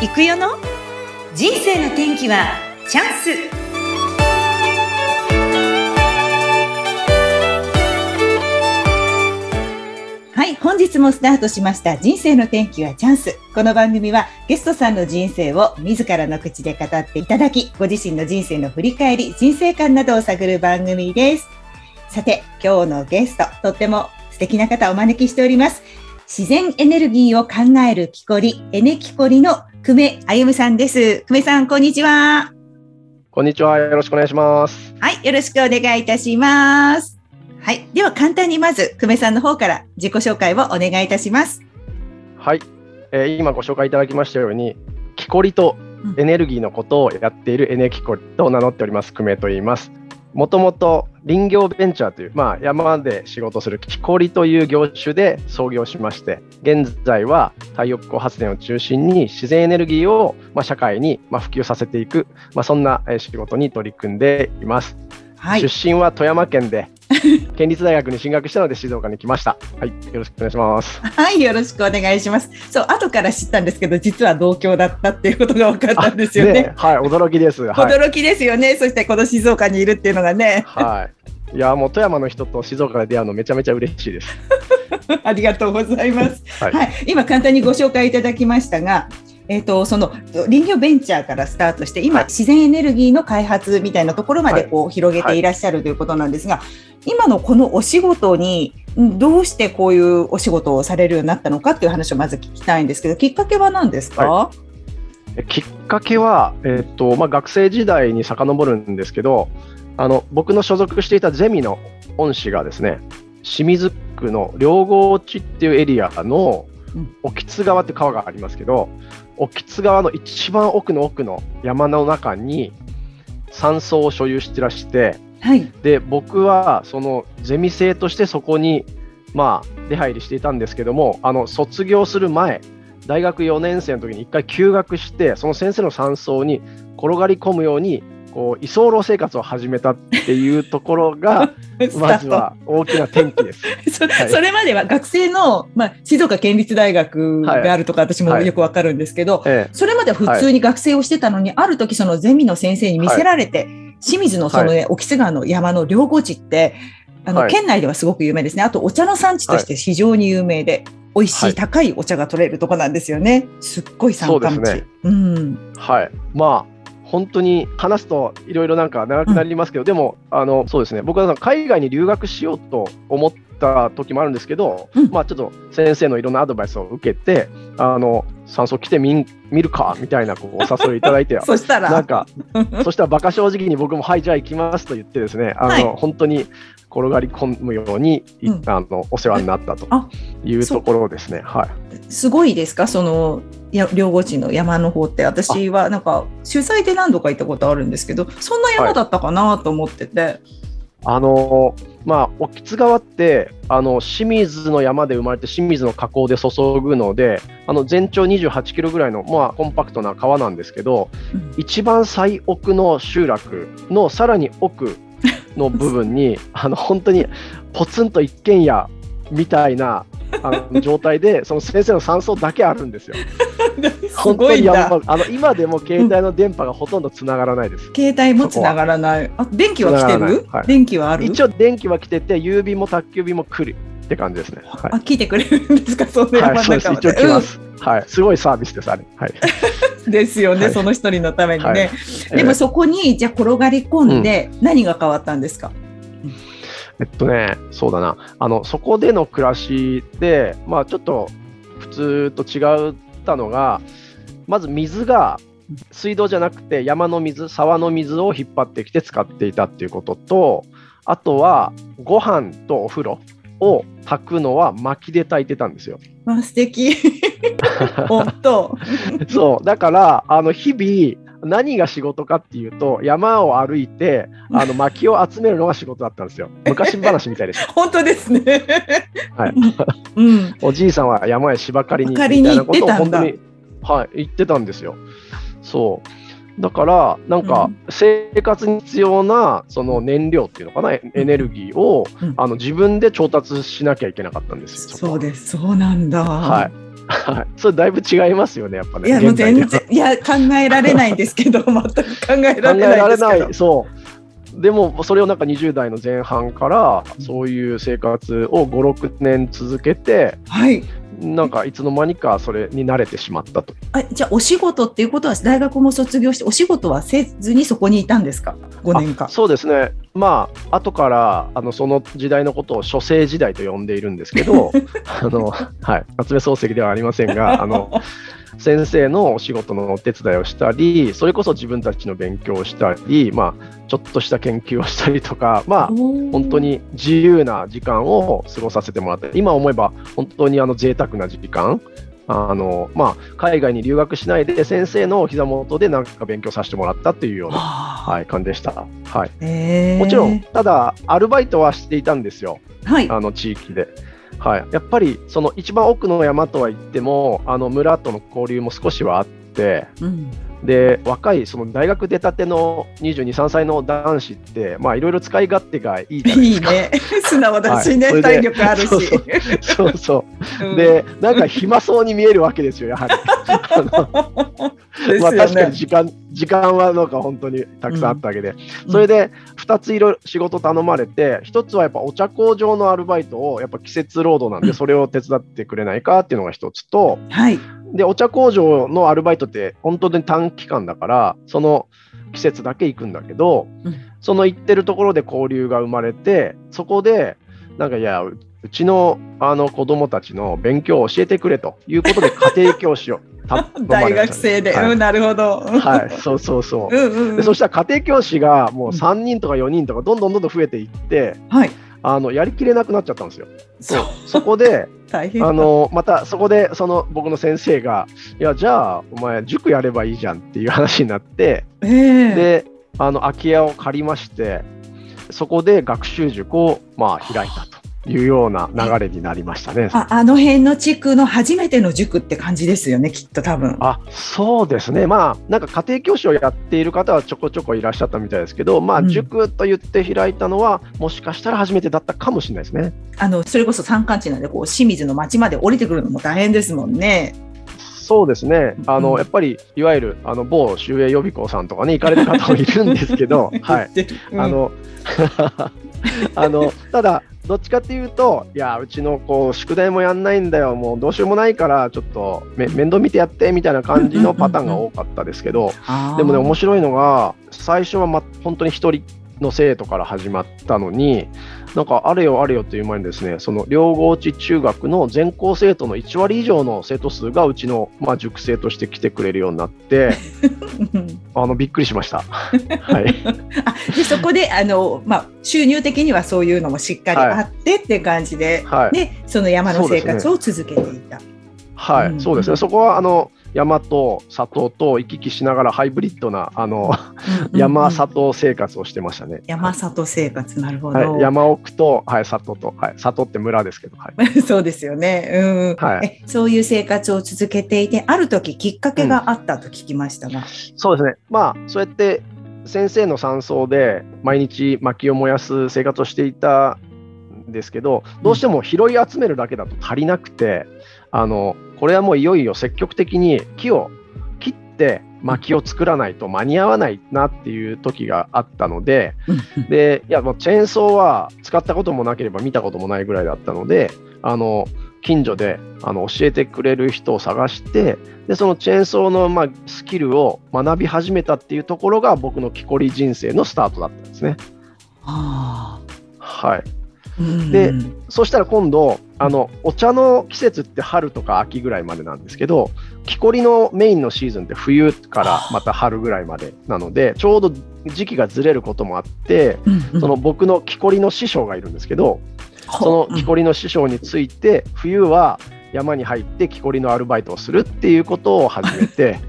行くよの？人生の天気はチャンス。はい本日もスタートしました。人生の天気はチャンス。この番組はゲストさんの人生を自らの口で語っていただきご自身の人生の振り返り人生観などを探る番組です。さて今日のゲストとっても素敵な方をお招きしております。自然エネルギーを考える木こり、エネキコリの久米あゆむさんです。久米さん、こんにちは。こんにちは。よろしくお願いします。はい、よろしくお願いいたします。はい、では簡単にまず久米さんの方から自己紹介をお願いいたします。はい、えー、今ご紹介いただきましたように、木こりとエネルギーのことをやっているエネキコリと名乗っております久米と言います。もともと林業ベンチャーという、まあ、山で仕事する木こりという業種で創業しまして現在は太陽光発電を中心に自然エネルギーを、まあ、社会に、まあ、普及させていく、まあ、そんな仕事に取り組んでいます。はい、出身は富山県で 県立大学に進学したので静岡に来ました。はい、よろしくお願いします。はい、よろしくお願いします。そう、後から知ったんですけど、実は同郷だったっていうことが分かったんですよね。ねはい、驚きです、はい。驚きですよね。そしてこの静岡にいるっていうのがね。はい。いや、もう富山の人と静岡で出会うのめちゃめちゃ嬉しいです。ありがとうございます。はい、はい、今簡単にご紹介いただきましたが、えーと、その林業ベンチャーからスタートして今、はい、自然エネルギーの開発みたいなところまでこう、はい、広げていらっしゃるということなんですが、はい、今のこのお仕事にどうしてこういうお仕事をされるようになったのかっていう話をまず聞きたいんですけどきっかけは何ですか、きっかけは、えーとまあ、学生時代に遡るんですけどあの僕の所属していたゼミの恩師がですね清水区の両郷地っていうエリアの興津川って川がありますけど興津川の一番奥の奥の山の中に山荘を所有してらして、はい、で僕はそのゼミ生としてそこにまあ出入りしていたんですけどもあの卒業する前大学4年生の時に1回休学してその先生の山荘に転がり込むようにこう居候生活を始めたっていうところが まずは大きな転機です。そはい、それまでは学生の、まあ、静岡県立大学があるとか私もよくわかるんですけど、はいはい、それまでは普通に学生をしてたのに、ある時そのゼミの先生に見せられて、清水のその、ね、興津川の山の両郷地ってあの、県内ではすごく有名ですね。あとお茶の産地として非常に有名で。美味しい高いお茶が取れるとこなんですよね。すっごい山間地。ね、うん。はい。まあ本当に話すといろいろなんか長くなりますけど、うん、でもあのそうですね。僕は海外に留学しようと思った時もあるんですけど、うん、まあちょっと先生のいろんなアドバイスを受けてあの酸素来てみ見るかみたいなこうお誘いいただいて そしたら。なんか そしたら馬鹿正直に僕もはいじゃあ行きますと言ってですねあの、はい、本当に転がり込むように、うん、あのお世話になったというところですね。はい、すごいですか？そのや両郷地の山の方って私はなんか取材で何度か行ったことあるんですけどそんな山だったかなと思ってて。はい、あのまあ、興津川ってあの清水の山で生まれて清水の河口で注ぐのであの全長28キロぐらいの、まあ、コンパクトな川なんですけど、うん、一番最奥の集落のさらに奥の部分に あの本当にポツンと一軒家みたいなあの状態でその先生の山荘だけあるんですよ。本当に。あの今でも携帯の電波がほとんどつながらないです。携帯もつながらない。あ電気は来てる、はい、電気はある？一応電気は来てて郵便も宅急便も来るって感じですね。はい、あ聞いてくれるんですか？そんな山の中まで、はい、一応来ます、うん、はい。すごいサービスですあれ。はい。ですよね、はい、その一人のためにね。はい、でもそこにじゃ転がり込んで何が変わったんですか、うんえっとね、そうだな、あのそこでの暮らしで、まあ、ちょっと普通と違ったのが、まず水が水道じゃなくて山の水、沢の水を引っ張ってきて使っていたっていうことと、あとはご飯とお風呂を炊くのは薪で炊いてたんですよ。あ素敵。本当そう。だからあの日々何が仕事かっていうと山を歩いてあの薪を集めるのが仕事だったんですよ。昔話みたいです本当ですね。はい、うん、おじいさんは山へ芝刈りに行ってみたいなことを本当にはい言ってたんですよ。そう。だからなんか生活に必要なその燃料っていうのかなエネルギーを、うん、あの自分で調達しなきゃいけなかったんですそうです。そうなんだ。はいはい、それだいぶ違いますよね、やっぱね。いや、もう全然、いや、考えられないんですけど、全く考え考られないですけどない、。そう。でも、それをなんか20代の前半から、そういう生活を5、6年続けて、はい。なんかいつの間にかそれに慣れてしまったと。あ、じゃあ、お仕事っていうことは、大学も卒業して、お仕事はせずにそこにいたんですか？5年間あ。そうですね、まあ後からあのその時代のことを書生時代と呼んでいるんですけど、あのはい、夏目漱石ではありませんが、あの先生のお仕事のお手伝いをしたり、それこそ自分たちの勉強をしたり、まあ、ちょっとした研究をしたりとか、まあ、本本当に自由な時間を過ごさせてもらって、今思えば本当にあの贅沢な時間。あのまあ、海外に留学しないで先生のお膝元でなんか勉強させてもらったっていうような、ははい、感じでした。はいい。もちろん、ただ、アルバイトはしていたんですよ、はい。あの地域で。はい、やっぱりその一番奥の山とは言っても、あの村との交流も少しはあって、うん。で若いその大学出たての22、3歳の男子って、まあ、いろいろ使い勝手がいいじゃないですか。いいね。素直だしね、はい体力あるし。そうそうそう うんで、なんか暇そうに見えるわけですよ、やはり。まあ、よ確かにね。時間時間はなんか本当にたくさんあったわけで、うんそれで2ついろいろ仕事頼まれて、1つはやっぱお茶工場のアルバイトを、やっぱ季節労働なんで、うんそれを手伝ってくれないかっていうのが1つと、はい。で、お茶工場のアルバイトって本当に短期間だから、その季節だけ行くんだけど、うんその行ってるところで交流が生まれて、そこで、なんかいや、ううちのあの子供たちの勉強を教えてくれということで、家庭教師を 大学生で、はいうん、なるほど。はい、そうそうそう。うんうんうん。でそしたら家庭教師がもう3人とか4人とかどんどんどんどん増えていってはい。あのやりきれなくなっちゃったんですよ。そう。そこで。あのまたそこでその僕の先生が「いやじゃあお前塾やればいいじゃん」っていう話になってええであの空き家を借りましてそこで学習塾をまあ開いたというような流れになりましたね。ああの辺の地区の初めての塾って感じですよね、きっと多分。あそうですね、まあ、なんか家庭教師をやっている方はちょこちょこいらっしゃったみたいですけど、まあ、うん塾と言って開いたのは、もしかしたら初めてだったかもしれないですね。あのそれこそ山間地なんでこう清水の町まで降りてくるのも大変ですもんね。そうですね、あのうん。やっぱりいわゆるあの某周英予備校さんとかね、行かれる方もいるんですけど、はい、うん。あの あのただ、どっちかっていうと、いや、うちの子、宿題もやんないんだよ、もうどうしようもないから、ちょっとめ面倒見てやってみたいな感じのパターンが多かったですけど、でもね、面白いのが、最初は、ま、本当に一人の生徒から始まったのに、なんかあれよあれよという前にですね、その両郷地中学の全校生徒の1割以上の生徒数がうちの、まあ、塾生として来てくれるようになって、う んあのびっくりしました。はい、あでそこであの、まあ、収入的にはそういうのもしっかりあってって感じで、はい。でその山の生活を続けていた。はい、うん。そうですね、そこはあの山と里と行き来しながらハイブリッドなあの、山里生活をしてましたね。山里生活なるほど、はい、山奥と、はい、里と、はい、里って村ですけど、はい、そうですよね、うん。はい。えそういう生活を続けていてある時きっかけがあったと聞きましたが、そうですね、まあ、そうやって先生の山荘で毎日薪を燃やす生活をしていたんですけど、どうしても拾い集めるだけだと足りなくて、あのこれはもういよいよ積極的に木を切って薪を作らないと間に合わないなっていう時があったので、でいやもうチェーンソーは使ったこともなければ見たこともないぐらいだったのであの近所であの教えてくれる人を探してでそのチェーンソーの、まあ、スキルを学び始めたっていうところが僕の木こり人生のスタートだったんですね。はあはい、うんでそしたら今度あのお茶の季節って春とか秋ぐらいまでなんですけど木こりのメインのシーズンって冬からまた春ぐらいまでなのでちょうど時期がずれることもあってその僕の木こりの師匠がいるんですけどそほの木こりの師匠について冬は山に入って木こりのアルバイトをするっていうことを始めて。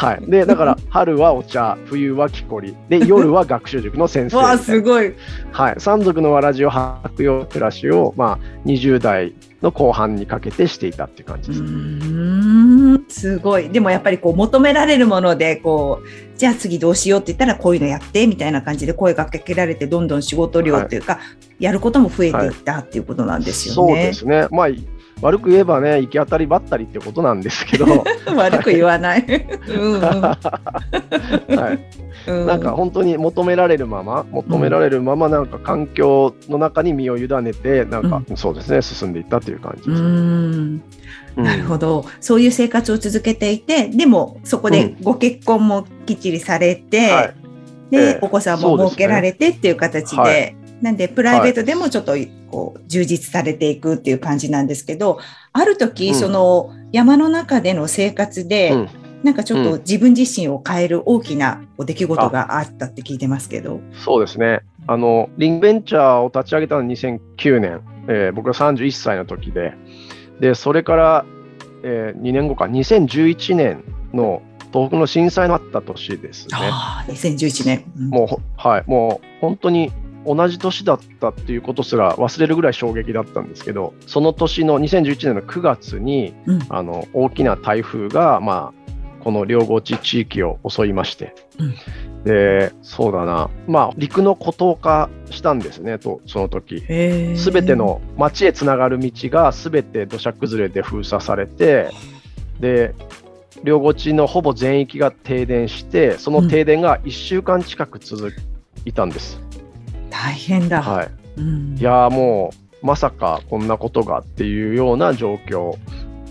はい、でだから 春はお茶冬は木こりで夜は学習塾の先生 わあすごい。はい、山賊のわらじを履くような暮らしを、まあ、20代の後半にかけてしていたっていう感じうです。ーんすごい。でもやっぱりこう求められるものでこうじゃあ次どうしようって言ったらこういうのやってみたいな感じで声がかけられてどんどん仕事量っていうか、やることも増えていったっていうことなんですよね。そうですね、まあ、悪く言えばね行き当たりばったりってことなんですけど。悪く言わない。うんうん。はい、うん。なんか本当に求められるまま求められるままなんか環境の中に身を委ねてなんか、そうですね進んでいったという感じうですね。なるほど、そういう生活を続けていて、でもそこでご結婚もきっちりされて、はい。で、ええ。お子さんも設けられてっていう形で、はいなんでプライベートでもちょっとこう充実されていくっていう感じなんですけど、ある時、うん。その山の中での生活で、うん。なんかちょっと自分自身を変える大きなお出来事があったって聞いてますけど。そうですね。あの、リングベンチャーを立ち上げたのは2009年、えー僕が31歳の時で、で、それから、え2年後か、2011年の東北の震災のあった年ですね。ああ、2011年。うん。もうほ、はい、もう本当に同じ年だったっていうことすら忘れるぐらい衝撃だったんですけど、その年の2011年の9月に、うん。あの大きな台風が、まあ、この両郷地地域を襲いまして、うん。でそうだな、まあ、陸の孤島化したんですね、とその時。すべての町へつながる道がすべて土砂崩れで封鎖されて、で両郷地のほぼ全域が停電して、その停電が1週間近く続いたんです。大変だ。はい、うん。いやーもうまさかこんなことがっていうような状況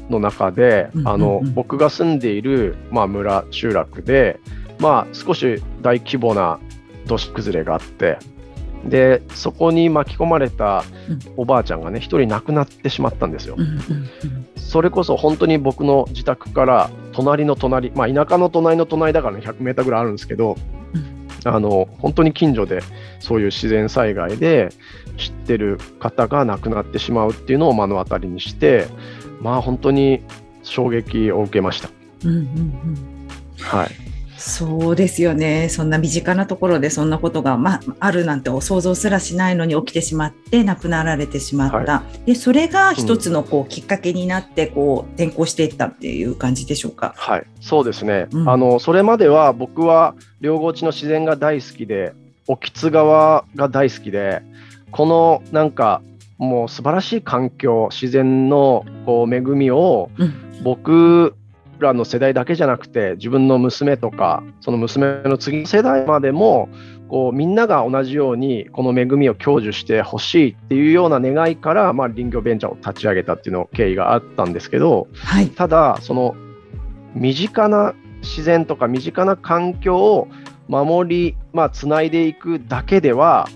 の中で、あの僕が住んでいる、まあ、村集落で、まあ、少し大規模な土砂崩れがあってでそこに巻き込まれたうん。おばあちゃんがね一人亡くなってしまったんですよ。それこそ本当に僕の自宅から隣の隣、まあ、田舎の隣の隣だからね100メーターぐらいあるんですけど、うんあの本当に近所でそういう自然災害で知ってる方が亡くなってしまうっていうのを目の当たりにしてまあ本当に衝撃を受けました。うんうんうんはい、そうですよね。そんな身近なところでそんなことが、まあ、あるなんて想像すらしないのに起きてしまって亡くなられてしまった。で、それが一つのこうきっかけになってこう転校していったっていう感じでしょうか？はい、そうですね、うんあのそれまでは僕は両郷地の自然が大好きで興津川が大好きでこのなんかもう素晴らしい環境自然のこう恵みをうん僕らの世代だけじゃなくて自分の娘とかその娘の次の世代までもこうみんなが同じようにこの恵みを享受してほしいっていうような願いから、まあ、林業ベンチャーを立ち上げたっていうの経緯があったんですけど、はい。ただその身近な自然とか身近な環境を守りまあつないでいくだけでは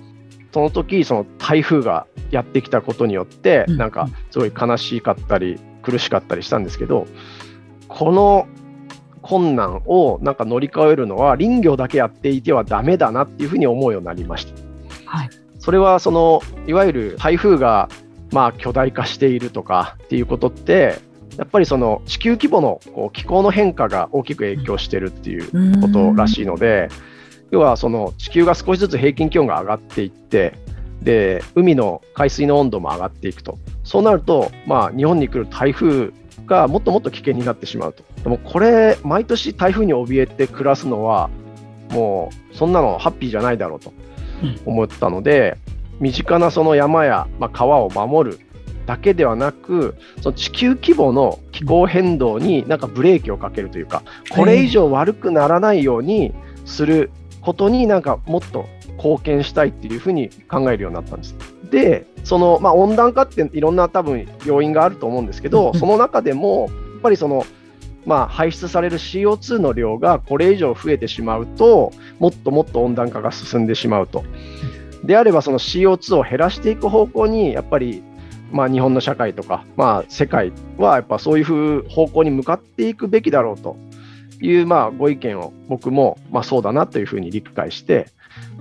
その時その台風がやってきたことによってうんなんかすごい悲しかったり苦しかったりしたんですけどこの困難をなんか乗り越えるのは林業だけやっていてはダメだなっていうふうに思うようになりました。はい。それはそのいわゆる台風がまあ巨大化しているとかっていうことってやっぱりその地球規模のこう気候の変化が大きく影響してるっていうことらしいので要はその地球が少しずつ平均気温が上がっていってで海の海水の温度も上がっていくとそうなるとまあ日本に来る台風がもっともっと危険になってしまうとでもこれ毎年台風に怯えて暮らすのはもうそんなのハッピーじゃないだろうと思ったので、身近なその山や、まあ、川を守るだけではなくその地球規模の気候変動になんかブレーキをかけるというかこれ以上悪くならないようにすることになんかもっと貢献したいっていうふうに考えるようになったんです。でその、まあ、温暖化っていろんな多分要因があると思うんですけど、うんその中でもやっぱりそのまあ、排出される CO2 の量がこれ以上増えてしまうともっともっと温暖化が進んでしまうと。であればその CO2 を減らしていく方向にやっぱり、まあ、日本の社会とか、まあ、世界はやっぱそういう方向に向かっていくべきだろうという、まあ、ご意見を僕も、まあ、そうだなというふうに理解して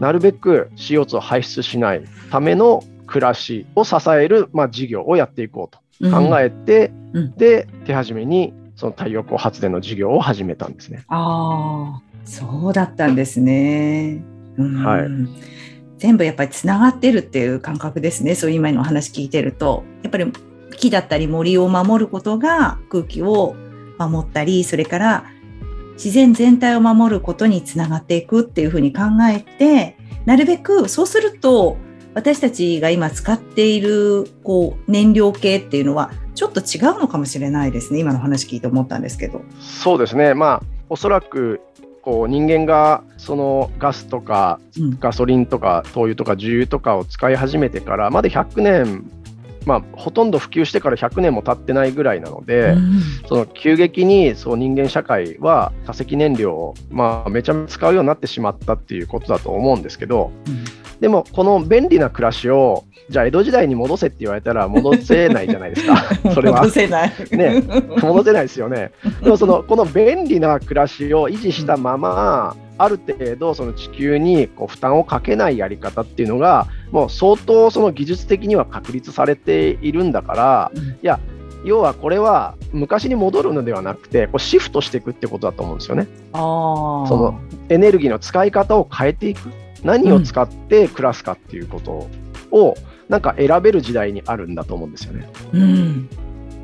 なるべく CO2 を排出しないための暮らしを支える、まあ、事業をやっていこうと考えて、うんで手始めにその太陽光発電の事業を始めたんですね。ああ、そうだったんですね。うんはい全部やっぱりつながってるっていう感覚ですね。そういう今のお話聞いてると、やっぱり木だったり森を守ることが空気を守ったり、それから自然全体を守ることにつながっていくっていうふうに考えて、なるべくそうすると私たちが今使っているこう燃料系っていうのはちょっと違うのかもしれないですね。今の話聞いて思ったんですけど。そうですね。まあおそらくこう人間がそのガスとかガソリンとか灯油とか重油とかを使い始めてからまだ100年まあ、ほとんど普及してから100年も経ってないぐらいなので、うん、その急激にそう人間社会は化石燃料を、まあ、めちゃめちゃ使うようになってしまったっていうことだと思うんですけど、うん、でもこの便利な暮らしをじゃあ江戸時代に戻せって言われたら戻せないじゃないですか、それは。戻せない。ね、戻せないですよね。でもそのこの便利な暮らしを維持したまま、ある程度その地球にこう負担をかけないやり方っていうのがもう相当その技術的には確立されているんだから、うん、いや要はこれは昔に戻るのではなくてこうシフトしていくってことだと思うんですよね。あそのエネルギーの使い方を変えていく何を使って暮らすかっていうことを、なんか選べる時代にあるんだと思うんですよね。うん、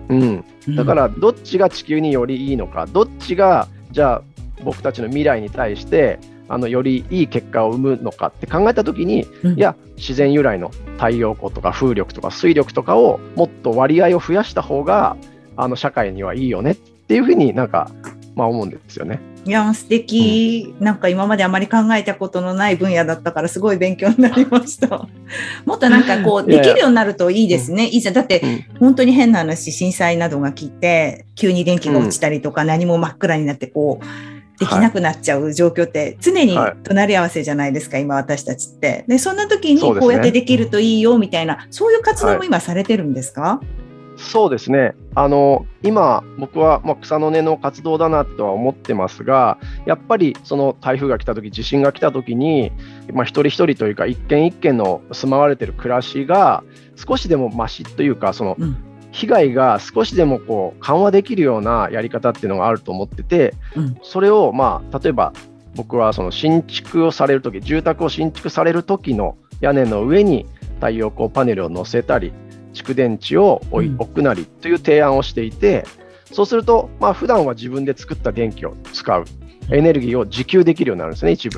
うん、だからどっちが地球によりいいのかどっちがじゃあ僕たちの未来に対してあのよりいい結果を生むのかって考えた時に、うん、いや自然由来の太陽光とか風力とか水力とかをもっと割合を増やした方があの社会にはいいよねっていうふうになんか、まあ、思うんですよね。いや素敵、うん、なんか今まであまり考えたことのない分野だったからすごい勉強になりました。もっとなんかこうできるようになるといいですね。いいじゃんだって、本当に変な話震災などが来て急に電気が落ちたりとか、何も真っ暗になってこうできなくなっちゃう状況って常に隣り合わせじゃないですか、はい、今私たちって。でそんな時にこうやってできるといいよみたいなそう、ね,、いう活動も今されてるんですか、はい、そうですね。あの今僕は、まあ、草の根の活動だなとは思ってますがやっぱりその台風が来た時地震が来た時に、まあ、一人一人というか一軒一軒の住まわれてる暮らしが少しでもましというかその、うん。被害が少しでもこう緩和できるようなやり方っていうのがあると思ってて、うん、それをまあ例えば僕はその新築をされるとき、住宅を新築されるときの屋根の上に太陽光パネルを載せたり、蓄電池を置くなりという提案をしていて、そうすると、まあ普段は自分で作った電気を使う。エネルギーを自給できるようになるんですね、一部。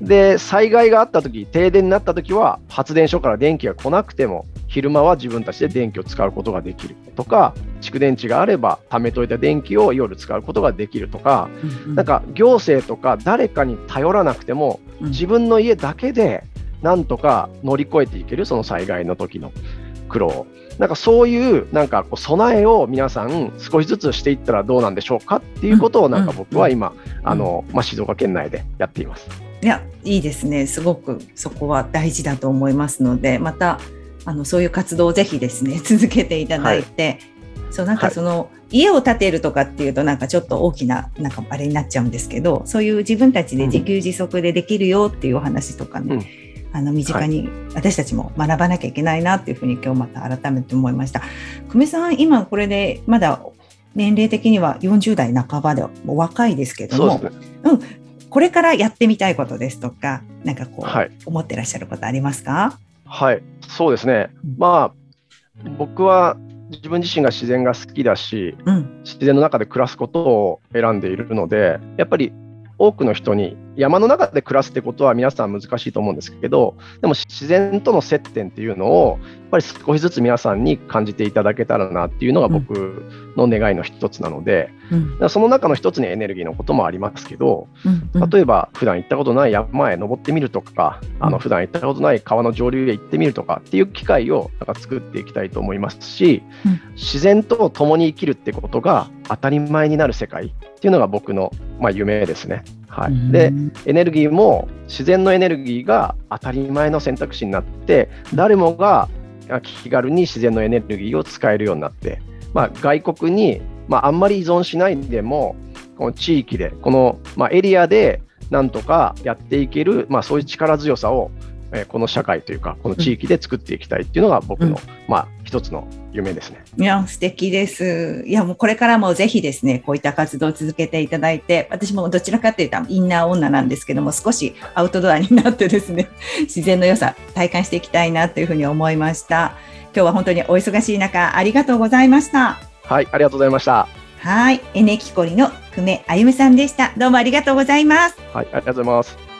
で、災害があったとき、停電になったときは、発電所から電気が来なくても、昼間は自分たちで電気を使うことができる。とか、蓄電池があれば貯めといた電気を夜使うことができるとか、うんうん、なんか行政とか誰かに頼らなくても、自分の家だけでなんとか乗り越えていける、その災害の時の苦労。なんかそういうなんかこう備えを皆さん少しずつしていったらどうなんでしょうかっていうことをなんか僕は今、あのまあ、静岡県内でやっています。いやいいですね。すごくそこは大事だと思いますのでまたあのそういう活動をぜひですね 続けていただいて、はい、そうなんかその、はい、家を建てるとかっていうとなんかちょっと大きななんかあれになっちゃうんですけどそういう自分たちで自給自足でできるよっていうお話とかね、うんあの身近に私たちも学ばなきゃいけないなっていうふうに今日また改めて思いました。久米さん今これでまだ年齢的には40代半ばでお若いですけども、うね、うん、これからやってみたいことですとかなんかこう、はい、思ってらっしゃることありますか？はい、そうですね。まあ、僕は自分自身が自然が好きだし、うん、自然の中で暮らすことを選んでいるので、やっぱり多くの人に山の中で暮らすってことは皆さん難しいと思うんですけどでも自然との接点っていうのをやっぱり少しずつ皆さんに感じていただけたらなっていうのが僕の願いの一つなので、うん、その中の一つにエネルギーのこともありますけど、うん例えば普段行ったことない山へ登ってみるとか、うん、あの普段行ったことない川の上流へ行ってみるとかっていう機会をなんか作っていきたいと思いますし、うん、自然と共に生きるってことが当たり前になる世界っていうのが僕の、まあ、夢ですね。はい、でエネルギーも自然のエネルギーが当たり前の選択肢になって誰もが気軽に自然のエネルギーを使えるようになって、まあ、外国に、まあ、あんまり依存しないでもこの地域でこの、まあ、エリアでなんとかやっていける、まあ、そういう力強さをえこの社会というかこの地域で作っていきたいっていうのが僕の、うん、まあ一つの夢ですね。いや素敵です。いやもうこれからもぜひですねこういった活動を続けていただいて私もどちらかというとインナー女なんですけども少しアウトドアになってですね 自然の良さ体感していきたいなというふうに思いました。今日は本当にお忙しい中ありがとうございました。はいありがとうございました。はいエネキコリの久米あゆみさんでした。どうもありがとうございます。はいありがとうございます。